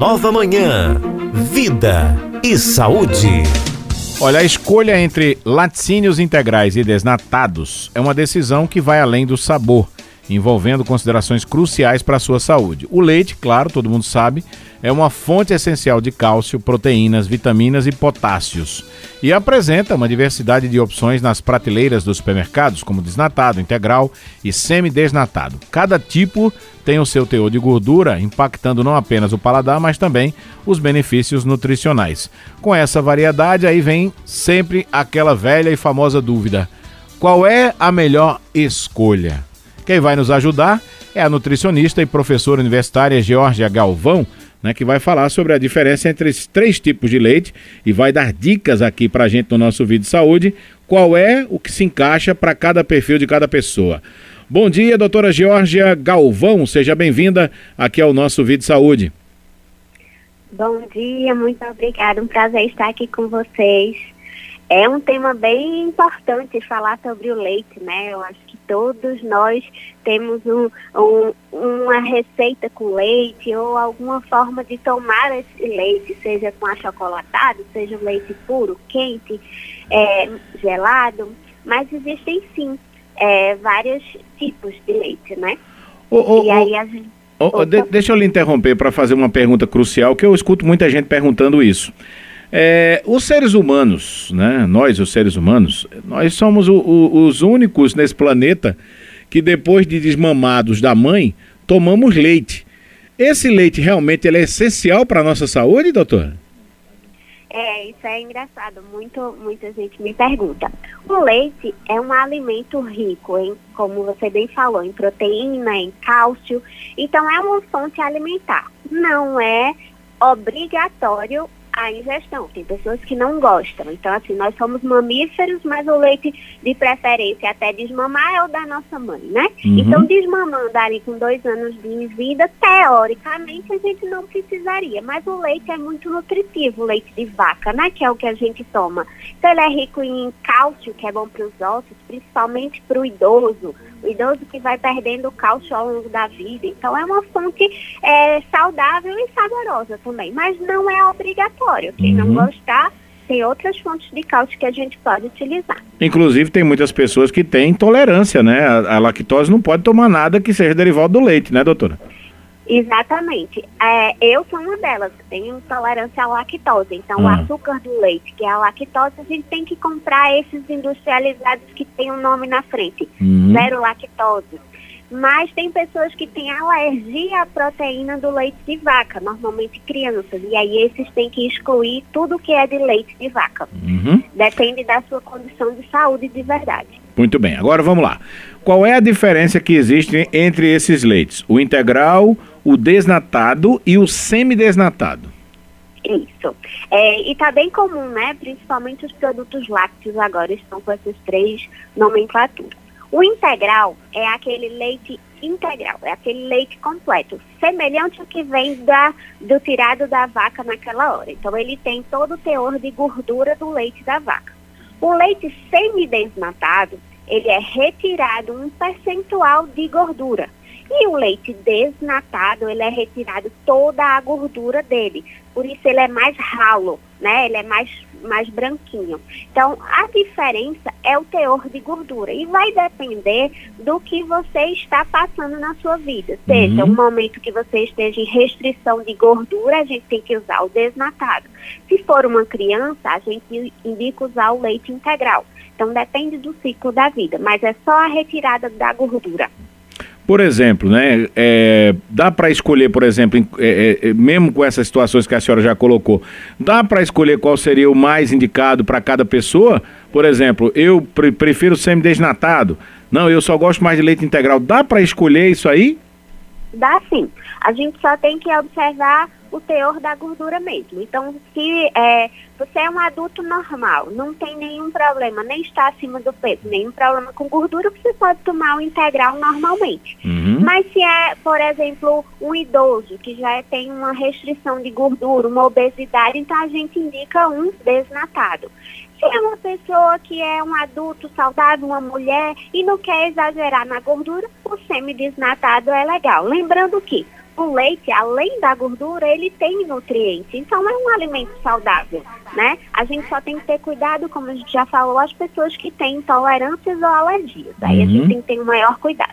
Nova Manhã, Vida e Saúde. Olha, a escolha entre laticínios integrais e desnatados é uma decisão que vai além do sabor, envolvendo considerações cruciais para a sua saúde. O leite, claro, todo mundo sabe, é uma fonte essencial de cálcio, proteínas, vitaminas e potássios. E apresenta uma diversidade de opções nas prateleiras dos supermercados, como desnatado, integral e semi-desnatado. Cada tipo tem o seu teor de gordura, impactando não apenas o paladar, mas também os benefícios nutricionais. Com essa variedade, aí vem sempre aquela velha e famosa dúvida: qual é a melhor escolha? Quem vai nos ajudar é a nutricionista e professora universitária Georgia Galvão né, que vai falar sobre a diferença entre esses três tipos de leite e vai dar dicas aqui para a gente no nosso vídeo de saúde, qual é o que se encaixa para cada perfil de cada pessoa. Bom dia, doutora Georgia Galvão, seja bem-vinda aqui ao nosso vídeo de saúde. Bom dia, muito obrigada, um prazer estar aqui com vocês. É um tema bem importante falar sobre o leite, né? Eu acho que todos nós temos um, um, uma receita com leite ou alguma forma de tomar esse leite, seja com achocolatado, seja leite puro, quente, é, gelado, mas existem sim é, vários tipos de leite, né? Oh, oh, e aí a gente... Oh, de, deixa eu lhe interromper para fazer uma pergunta crucial, que eu escuto muita gente perguntando isso. É, os seres humanos, né, nós, os seres humanos, nós somos o, o, os únicos nesse planeta que depois de desmamados da mãe, tomamos leite. Esse leite realmente ele é essencial para a nossa saúde, doutor? É, isso é engraçado. Muito, muita gente me pergunta. O leite é um alimento rico em, como você bem falou, em proteína, em cálcio. Então é uma fonte alimentar. Não é obrigatório a ingestão. Tem pessoas que não gostam. Então, assim, nós somos mamíferos, mas o leite de preferência até desmamar é o da nossa mãe, né? Uhum. Então, desmamando ali com dois anos de vida, teoricamente a gente não precisaria. Mas o leite é muito nutritivo, o leite de vaca, né? Que é o que a gente toma. Então, ele é rico em cálcio, que é bom para os ossos, principalmente para o idoso idoso que vai perdendo cálcio ao longo da vida. Então é uma fonte é, saudável e saborosa também, mas não é obrigatório. Quem uhum. não gostar, tem outras fontes de cálcio que a gente pode utilizar. Inclusive tem muitas pessoas que têm intolerância, né? A, a lactose não pode tomar nada que seja derivado do leite, né, doutora? Exatamente. É, eu sou uma delas, tenho intolerância à lactose. Então, o ah. açúcar do leite, que é a lactose, a gente tem que comprar esses industrializados que tem o um nome na frente. Uhum. Zero lactose. Mas tem pessoas que têm alergia à proteína do leite de vaca, normalmente crianças. E aí esses têm que excluir tudo que é de leite de vaca. Uhum. Depende da sua condição de saúde de verdade. Muito bem, agora vamos lá. Qual é a diferença que existe entre esses leites? O integral, o desnatado e o semidesnatado. Isso. É, e está bem comum, né? Principalmente os produtos lácteos agora estão com essas três nomenclaturas. O integral é aquele leite integral, é aquele leite completo, semelhante ao que vem da, do tirado da vaca naquela hora. Então ele tem todo o teor de gordura do leite da vaca. O leite semidesnatado, ele é retirado um percentual de gordura. E o leite desnatado, ele é retirado toda a gordura dele. Por isso ele é mais ralo, né? Ele é mais, mais branquinho. Então, a diferença é o teor de gordura. E vai depender do que você está passando na sua vida. Seja uhum. um momento que você esteja em restrição de gordura, a gente tem que usar o desnatado. Se for uma criança, a gente indica usar o leite integral. Então, depende do ciclo da vida, mas é só a retirada da gordura. Por exemplo, né, é, dá para escolher, por exemplo, é, é, mesmo com essas situações que a senhora já colocou, dá para escolher qual seria o mais indicado para cada pessoa? Por exemplo, eu pre prefiro semi-desnatado. Não, eu só gosto mais de leite integral. Dá para escolher isso aí? Dá sim. A gente só tem que observar o teor da gordura mesmo. Então, se é, você é um adulto normal, não tem nenhum problema, nem está acima do peso, nenhum problema com gordura, você pode tomar o integral normalmente. Uhum. Mas se é, por exemplo, um idoso que já tem uma restrição de gordura, uma obesidade, então a gente indica um desnatado. Se é uma pessoa que é um adulto saudável, uma mulher, e não quer exagerar na gordura, o semidesnatado é legal. Lembrando que o leite, além da gordura, ele tem nutrientes. Então é um alimento saudável, né? A gente só tem que ter cuidado, como a gente já falou, as pessoas que têm intolerâncias ou alergias. Aí uhum. a gente uhum. tem que ter um maior cuidado.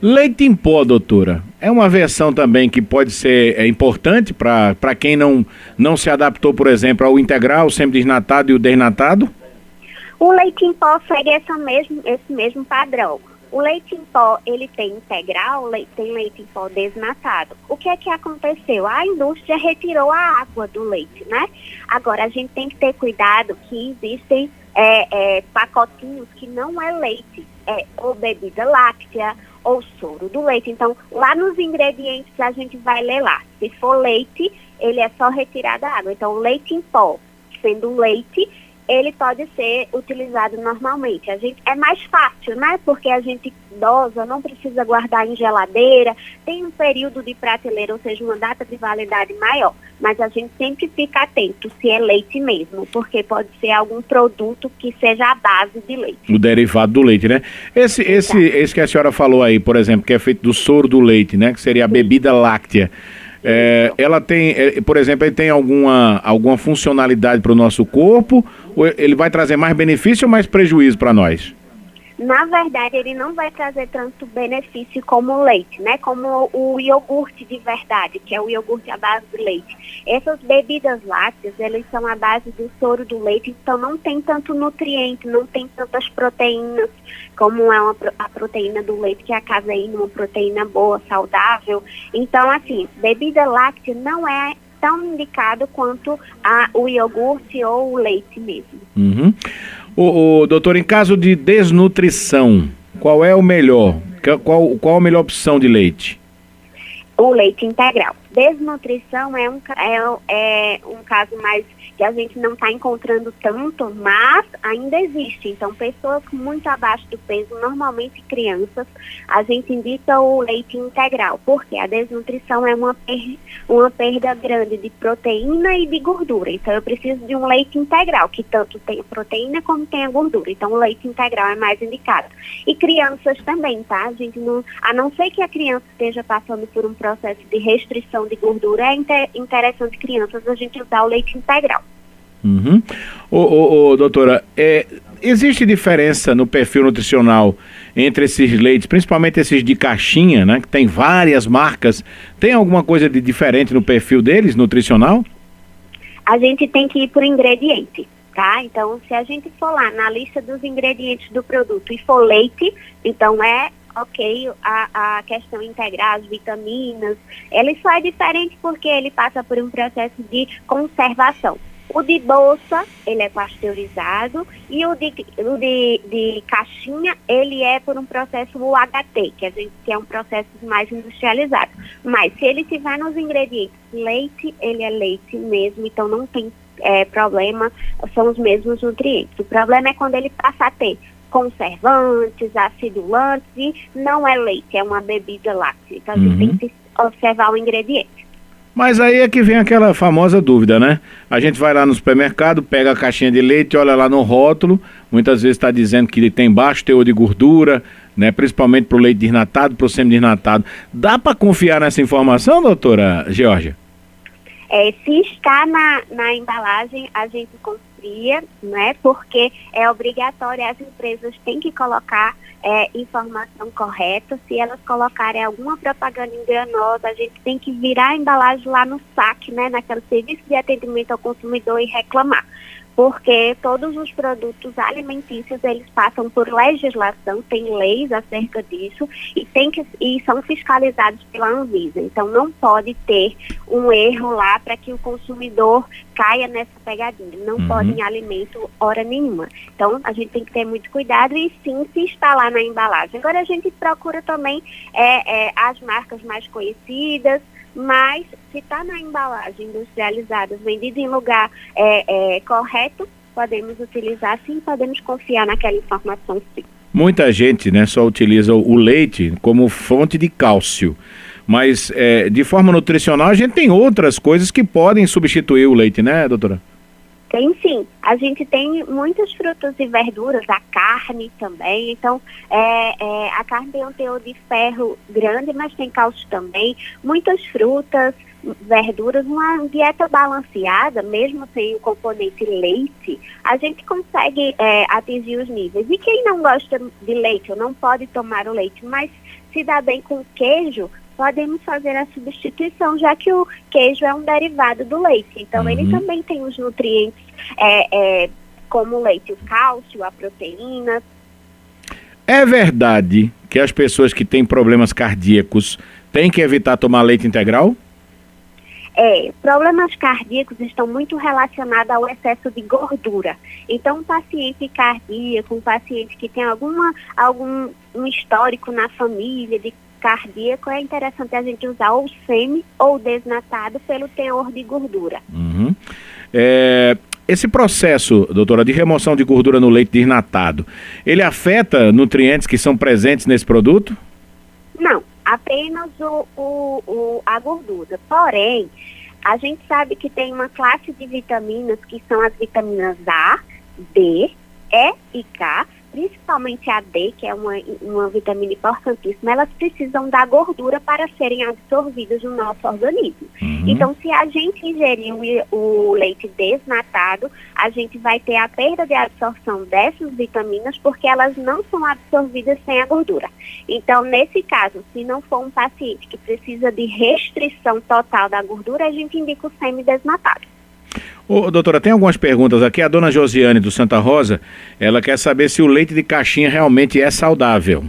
Leite em pó, doutora, é uma versão também que pode ser é, importante para quem não, não se adaptou, por exemplo, ao integral, semi-desnatado e o desnatado? O leite em pó segue essa mesmo, esse mesmo padrão. O leite em pó, ele tem integral, tem leite em pó desnatado. O que é que aconteceu? A indústria retirou a água do leite, né? Agora, a gente tem que ter cuidado que existem é, é, pacotinhos que não é leite, é ou bebida láctea, ou soro do leite. Então, lá nos ingredientes a gente vai ler lá. Se for leite, ele é só retirar da água. Então, leite em pó, sendo leite, ele pode ser utilizado normalmente. A gente é mais fácil, né? Porque a gente idosa não precisa guardar em geladeira, tem um período de prateleira, ou seja, uma data de validade maior. Mas a gente sempre fica atento se é leite mesmo, porque pode ser algum produto que seja a base de leite. O derivado do leite, né? Esse, esse, esse que a senhora falou aí, por exemplo, que é feito do soro do leite, né? Que seria a bebida láctea. É, ela tem, é, por exemplo, ele tem alguma, alguma funcionalidade para o nosso corpo? Ele vai trazer mais benefício ou mais prejuízo para nós? na verdade, ele não vai trazer tanto benefício como o leite, né? Como o iogurte de verdade, que é o iogurte à base de leite. Essas bebidas lácteas, elas são à base do soro do leite, então não tem tanto nutriente, não tem tantas proteínas como é uma, a proteína do leite, que é a caseína, uma proteína boa, saudável. Então, assim, bebida láctea não é tão indicado quanto a, o iogurte ou o leite mesmo. Uhum. O, o, doutor, em caso de desnutrição, qual é o melhor? Qual, qual a melhor opção de leite? O leite integral. Desnutrição é um, é, é um caso mais que a gente não está encontrando tanto, mas ainda existe. Então, pessoas muito abaixo do peso, normalmente crianças, a gente indica o leite integral, porque a desnutrição é uma, per uma perda grande de proteína e de gordura. Então, eu preciso de um leite integral, que tanto tem proteína como tem a gordura. Então, o leite integral é mais indicado. E crianças também, tá? A gente não, a não ser que a criança esteja passando por um processo de restrição de gordura, é inter interessante crianças a gente usar o leite integral. Uhum. Ô, ô, ô, doutora, é, existe diferença no perfil nutricional entre esses leites, principalmente esses de caixinha, né? Que tem várias marcas. Tem alguma coisa de diferente no perfil deles, nutricional? A gente tem que ir por ingrediente, tá? Então, se a gente for lá na lista dos ingredientes do produto e for leite, então é ok a, a questão integral, as vitaminas. Ele só é diferente porque ele passa por um processo de conservação. O de bolsa, ele é pasteurizado e o de, o de, de caixinha, ele é por um processo UHT, que, a gente, que é um processo mais industrializado. Mas se ele tiver nos ingredientes leite, ele é leite mesmo, então não tem é, problema, são os mesmos nutrientes. O problema é quando ele passa a ter conservantes, acidulantes e não é leite, é uma bebida láctea. Então a gente uhum. tem que observar o ingrediente. Mas aí é que vem aquela famosa dúvida, né? A gente vai lá no supermercado, pega a caixinha de leite, olha lá no rótulo, muitas vezes está dizendo que ele tem baixo teor de gordura, né? Principalmente para o leite desnatado, para o semi-desnatado. Dá para confiar nessa informação, doutora Georgia? É, se está na, na embalagem, a gente confia, né? Porque é obrigatório, as empresas têm que colocar é, informação correta. Se elas colocarem alguma propaganda enganosa, a gente tem que virar a embalagem lá no saque, né, naquele serviço de atendimento ao consumidor e reclamar porque todos os produtos alimentícios eles passam por legislação, tem leis acerca disso e tem que e são fiscalizados pela Anvisa. Então não pode ter um erro lá para que o consumidor caia nessa pegadinha. Não uhum. pode em alimento hora nenhuma. Então a gente tem que ter muito cuidado e sim se está lá na embalagem. Agora a gente procura também é, é, as marcas mais conhecidas mas se está na embalagem industrializada, vendida em lugar é, é, correto, podemos utilizar sim, podemos confiar naquela informação sim. Muita gente né, só utiliza o leite como fonte de cálcio. Mas é, de forma nutricional a gente tem outras coisas que podem substituir o leite, né, doutora? Tem sim. A gente tem muitas frutas e verduras, a carne também. Então, é, é, a carne tem um teor de ferro grande, mas tem cálcio também. Muitas frutas, verduras, uma dieta balanceada, mesmo sem o componente leite, a gente consegue é, atingir os níveis. E quem não gosta de leite ou não pode tomar o leite, mas se dá bem com queijo, podemos fazer a substituição, já que o queijo é um derivado do leite. Então, uhum. ele também tem os nutrientes, é, é, como o leite, o cálcio, a proteína. É verdade que as pessoas que têm problemas cardíacos têm que evitar tomar leite integral? É, problemas cardíacos estão muito relacionados ao excesso de gordura. Então, um paciente cardíaco, um paciente que tem alguma, algum um histórico na família de cardíaco, é interessante a gente usar ou semi ou desnatado pelo teor de gordura. Uhum. É, esse processo, doutora, de remoção de gordura no leite desnatado, ele afeta nutrientes que são presentes nesse produto? Não, apenas o, o, o, a gordura. Porém, a gente sabe que tem uma classe de vitaminas que são as vitaminas A, D, E e K, principalmente a D, que é uma, uma vitamina importantíssima, elas precisam da gordura para serem absorvidas no nosso organismo. Uhum. Então, se a gente ingerir o, o, leite desnatado, a gente vai ter a perda de absorção dessas vitaminas porque elas não são absorvidas sem a gordura. Então, nesse caso, se não for um paciente que precisa de restrição total da gordura, a gente indica o semi-desnatado. Ô, doutora, tem algumas perguntas aqui. A dona Josiane do Santa Rosa, ela quer saber se o leite de caixinha realmente é saudável.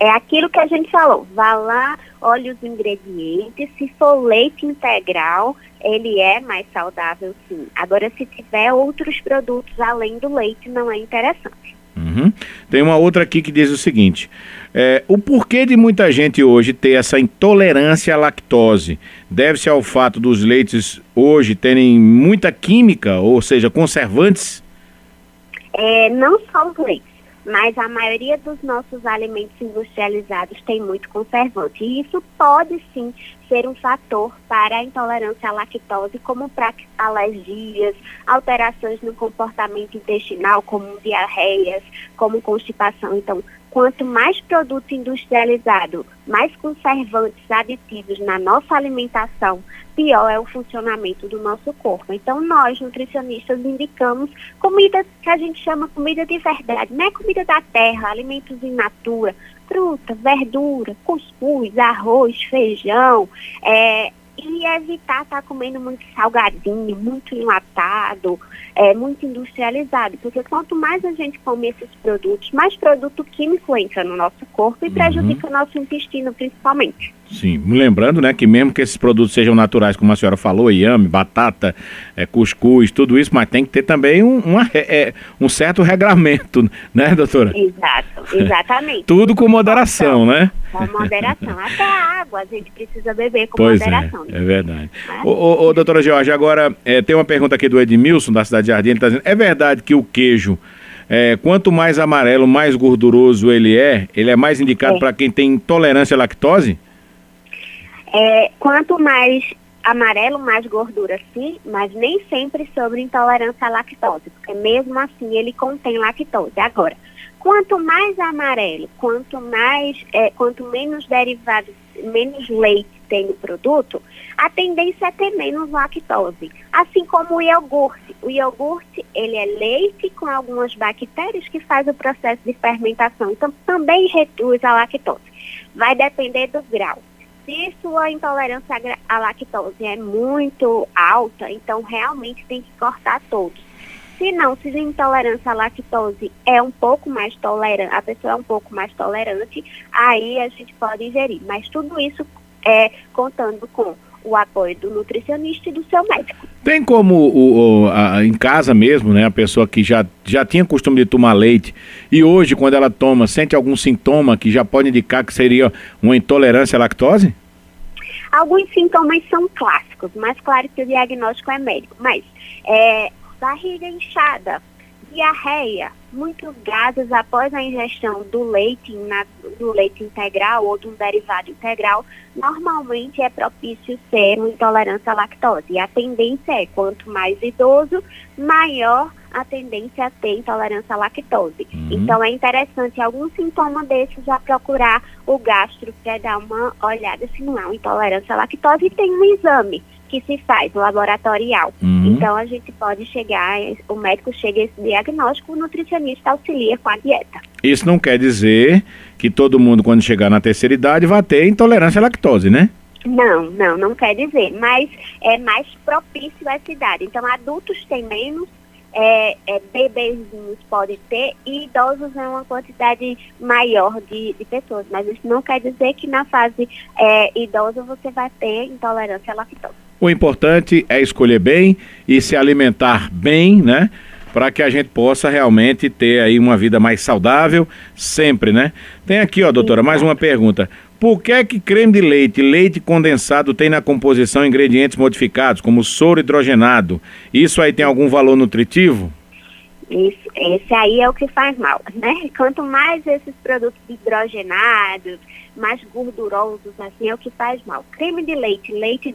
É aquilo que a gente falou. Vá lá, olhe os ingredientes. Se for leite integral, ele é mais saudável, sim. Agora, se tiver outros produtos além do leite, não é interessante. Uhum. Tem uma outra aqui que diz o seguinte: é, o porquê de muita gente hoje ter essa intolerância à lactose deve-se ao fato dos leites hoje terem muita química, ou seja, conservantes? É, não só os leites, mas a maioria dos nossos alimentos industrializados tem muito conservante. E isso pode sim ser um fator para a intolerância à lactose, como para alergias, alterações no comportamento intestinal, como diarreias, como constipação. Então, quanto mais produto industrializado, mais conservantes aditivos na nossa alimentação, pior é o funcionamento do nosso corpo. Então, nós, nutricionistas, indicamos comida que a gente chama comida de verdade, não é comida da terra, alimentos in natura, fruta, verdura, cuscuz, arroz, feijão, é, e evitar estar tá comendo muito salgadinho, muito enlatado, é, muito industrializado, porque quanto mais a gente come esses produtos, mais produto químico entra no nosso corpo e prejudica uhum. o nosso intestino, principalmente. Sim, lembrando, né, que mesmo que esses produtos sejam naturais, como a senhora falou, iame, batata, é, cuscuz, tudo isso, mas tem que ter também um, uma, é, um certo regramento, né, doutora? Exato, exatamente. tudo com moderação, né? Com moderação. Até a água a gente precisa beber com pois é, moderação. É, é verdade. É? Ô, ô, ô, doutora George, agora é, tem uma pergunta aqui do Edmilson, da cidade de Jardim, ele está dizendo, é verdade que o queijo é, quanto mais amarelo, mais gorduroso ele é, ele é mais indicado é. para quem tem intolerância à lactose? É, quanto mais amarelo, mais gordura sim, mas nem sempre sobre intolerância à lactose, porque mesmo assim ele contém lactose. Agora, quanto mais amarelo, quanto mais, é, quanto menos derivados, menos leite tem no produto, a tendência é ter menos lactose. Assim como o iogurte. O iogurte, ele é leite com algumas bactérias que faz o processo de fermentação. Então, também reduz a lactose. Vai depender do grau se sua intolerância à lactose é muito alta, então realmente tem que cortar todos. Se não, se a intolerância à lactose é um pouco mais tolerante, a pessoa é um pouco mais tolerante, aí a gente pode ingerir. Mas tudo isso é contando com o apoio do nutricionista e do seu médico. Tem como o, o a, em casa mesmo, né, a pessoa que já, já tinha costume de tomar leite e hoje, quando ela toma, sente algum sintoma que já pode indicar que seria uma intolerância à lactose? Alguns sintomas são clássicos, mas claro que o diagnóstico é médico. Mas é, barriga inchada, diarreia, muitos gases após a ingestão do leite, na, do leite integral ou de um derivado integral, normalmente é propício ser uma intolerância à lactose. E a tendência é, quanto mais idoso, maior a tendência a ter intolerância à lactose. Uhum. Então é interessante algum sintoma desses já procurar o gastro para dar uma olhada se não uma intolerância à lactose e tem um exame que se faz laboratorial. Uhum. Então a gente pode chegar, o médico chega a esse diagnóstico, o nutricionista auxilia com a dieta. Isso não quer dizer que todo mundo, quando chegar na terceira idade, vai ter intolerância à lactose, né? Não, não, não quer dizer, mas é mais propício a essa idade. Então adultos têm menos, é, é, bebezinhos podem ter e idosos é uma quantidade maior de, de, pessoas. Mas isso não quer dizer que na fase é, idosa você vai ter intolerância à lactose. O importante é escolher bem e se alimentar bem, né? Para que a gente possa realmente ter aí uma vida mais saudável, sempre, né? Tem aqui, ó, doutora, mais uma pergunta. Por que que creme de leite, leite condensado tem na composição ingredientes modificados, como soro hidrogenado? Isso aí tem algum valor nutritivo? Isso, esse aí é o que faz mal, né? Quanto mais esses produtos hidrogenados, mais gordurosos, assim, é o que faz mal. Creme de leite, leite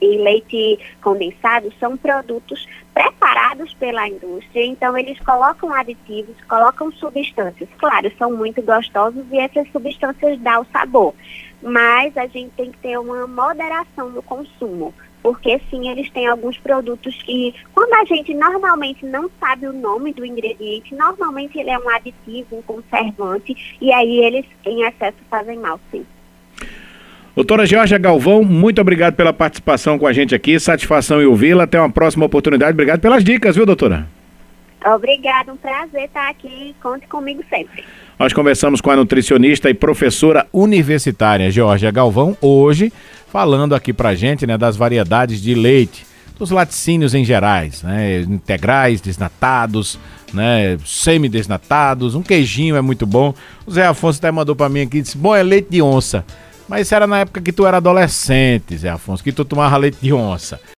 e leite condensado são produtos preparados pela indústria, então eles colocam aditivos, colocam substâncias. Claro, são muito gostosos e essas substâncias dão sabor, mas a gente tem que ter uma moderação no consumo, porque sim, eles têm alguns produtos que, quando a gente normalmente não sabe o nome do ingrediente, normalmente ele é um aditivo, um conservante, e aí eles em excesso fazem mal, sim. Doutora Georgia Galvão, muito obrigado pela participação com a gente aqui. Satisfação em ouvi-la. Até uma próxima oportunidade. Obrigado pelas dicas, viu, doutora? Obrigada, um prazer estar aqui. Conte comigo sempre. Nós conversamos com a nutricionista e professora universitária Georgia Galvão, hoje falando aqui pra gente né, das variedades de leite, dos laticínios em gerais, né, integrais, desnatados, né, semi-desnatados, um queijinho é muito bom. O Zé Afonso até mandou para mim aqui, disse, bom, é leite de onça. Mas isso era na época que tu era adolescente, Zé Afonso, que tu tomava leite de onça.